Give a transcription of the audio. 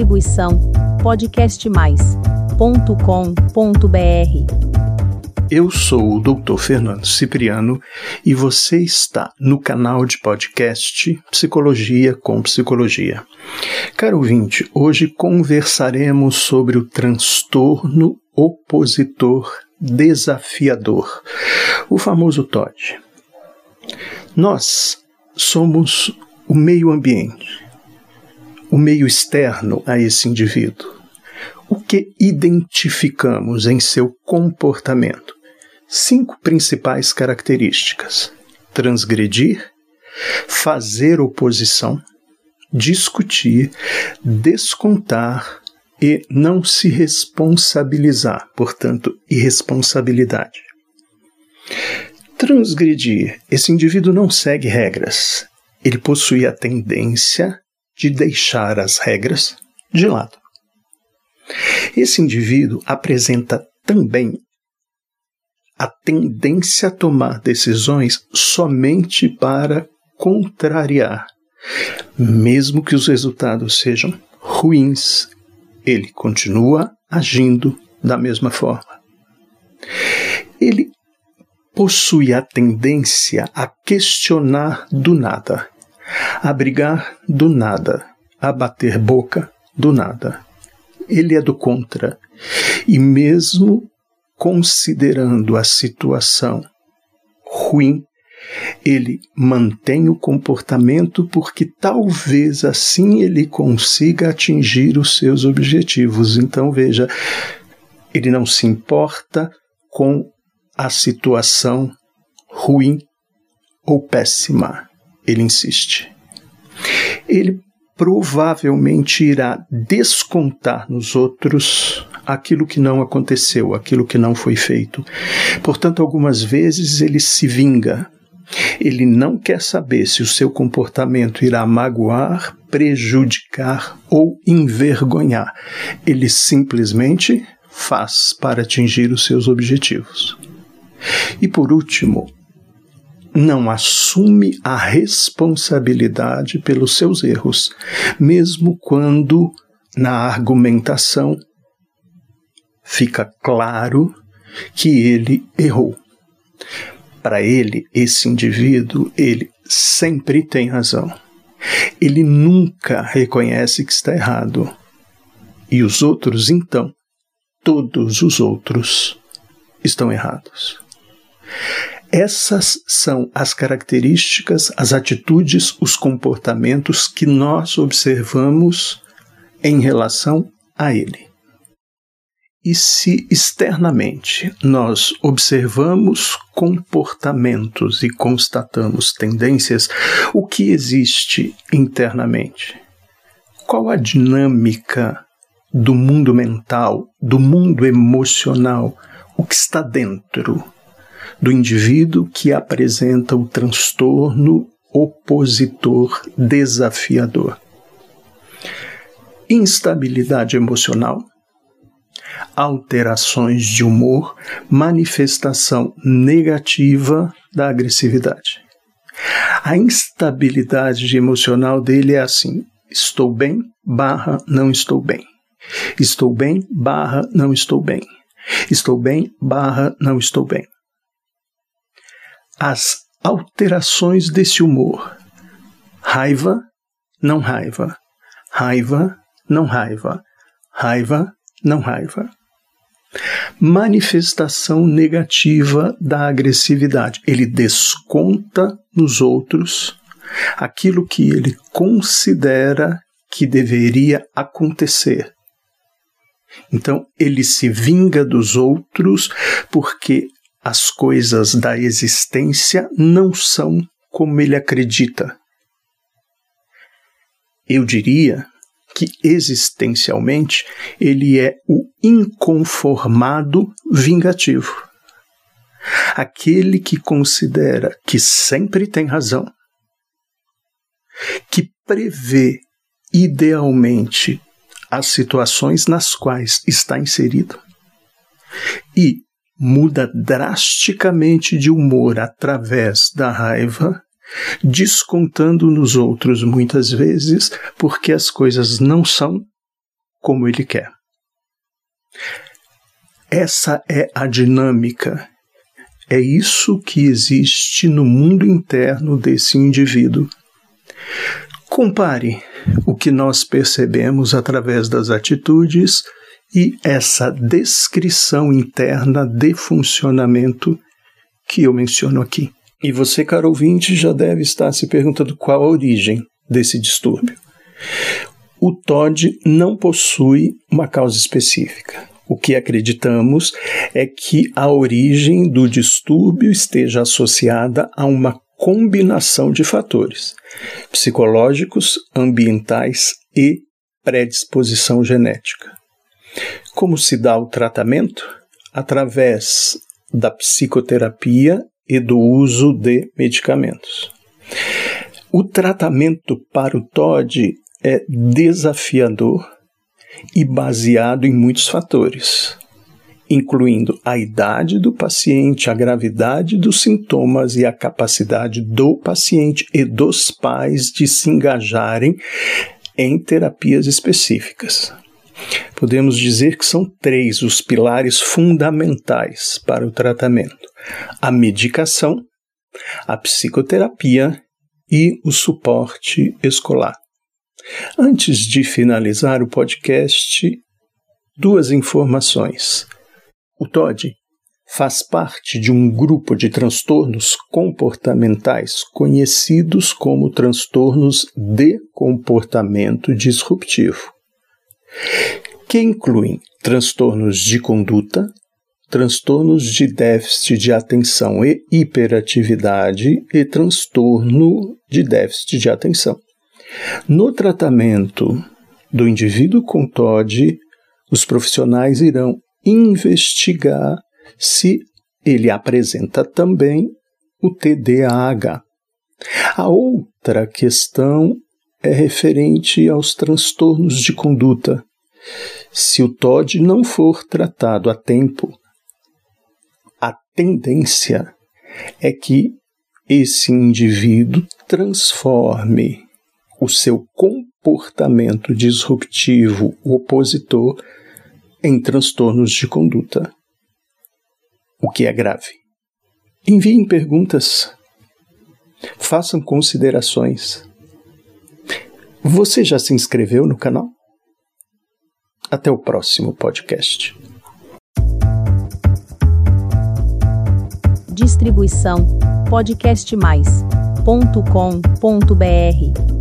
Distribuição podcastmais.com.br. Eu sou o Dr. Fernando Cipriano e você está no canal de podcast Psicologia com Psicologia. Caro ouvinte, hoje conversaremos sobre o transtorno opositor desafiador, o famoso TOD. Nós somos o meio ambiente, o meio externo a esse indivíduo. O que identificamos em seu comportamento? Cinco principais características: transgredir, fazer oposição, discutir, descontar e não se responsabilizar, portanto, irresponsabilidade. Transgredir: esse indivíduo não segue regras, ele possui a tendência de deixar as regras de lado. Esse indivíduo apresenta também a tendência a tomar decisões somente para contrariar. Mesmo que os resultados sejam ruins, ele continua agindo da mesma forma. Ele possui a tendência a questionar do nada, a brigar do nada, a bater boca do nada. Ele é do contra. E mesmo considerando a situação ruim, ele mantém o comportamento porque talvez assim ele consiga atingir os seus objetivos. Então, veja, ele não se importa com a situação ruim ou péssima. Ele insiste. Ele provavelmente irá descontar nos outros aquilo que não aconteceu, aquilo que não foi feito. Portanto, algumas vezes ele se vinga. Ele não quer saber se o seu comportamento irá magoar, prejudicar ou envergonhar. Ele simplesmente faz para atingir os seus objetivos. E por último, não assume a responsabilidade pelos seus erros, mesmo quando na argumentação fica claro que ele errou. Para ele, esse indivíduo, ele sempre tem razão. Ele nunca reconhece que está errado. E os outros, então, todos os outros estão errados. Essas são as características, as atitudes, os comportamentos que nós observamos em relação a ele. E se externamente nós observamos comportamentos e constatamos tendências, o que existe internamente? Qual a dinâmica do mundo mental, do mundo emocional, o que está dentro do indivíduo que apresenta o transtorno opositor desafiador? Instabilidade emocional, alterações de humor, manifestação negativa da agressividade. A instabilidade emocional dele é assim: estou bem, barra, não estou bem. Estou bem, barra, não estou bem. Estou bem, barra, não estou bem. As alterações desse humor: raiva, não raiva. Raiva, não raiva. Raiva, não raiva. Manifestação negativa da agressividade. Ele desconta nos outros aquilo que ele considera que deveria acontecer. Então, ele se vinga dos outros porque as coisas da existência não são como ele acredita. Eu diria que existencialmente ele é o inconformado vingativo. Aquele que considera que sempre tem razão, que prevê idealmente as situações nas quais está inserido e muda drasticamente de humor através da raiva descontando nos outros muitas vezes porque as coisas não são como ele quer. Essa é a dinâmica. É isso que existe no mundo interno desse indivíduo. Compare o que nós percebemos através das atitudes e essa descrição interna de funcionamento que eu menciono aqui. E você, caro ouvinte, já deve estar se perguntando qual a origem desse distúrbio. O TOD não possui uma causa específica. O que acreditamos é que a origem do distúrbio esteja associada a uma combinação de fatores psicológicos, ambientais e predisposição genética. Como se dá o tratamento? Através da psicoterapia e do uso de medicamentos. O tratamento para o TOD é desafiador e baseado em muitos fatores, incluindo a idade do paciente, a gravidade dos sintomas e a capacidade do paciente e dos pais de se engajarem em terapias específicas. Podemos dizer que são três os pilares fundamentais para o tratamento: a medicação, a psicoterapia e o suporte escolar. Antes de finalizar o podcast, duas informações. O TOD faz parte de um grupo de transtornos comportamentais conhecidos como transtornos de comportamento disruptivo que incluem transtornos de conduta, transtornos de déficit de atenção e hiperatividade e transtorno de déficit de atenção. No tratamento do indivíduo com TOD, os profissionais irão investigar se ele apresenta também o TDAH. A outra questão é referente aos transtornos de conduta. Se o TOD não for tratado a tempo, a tendência é que esse indivíduo transforme o seu comportamento disruptivo opositor em transtornos de conduta, o que é grave. Enviem perguntas, façam considerações. Você já se inscreveu no canal? Até o próximo podcast. Distribuição podcastmais.com.br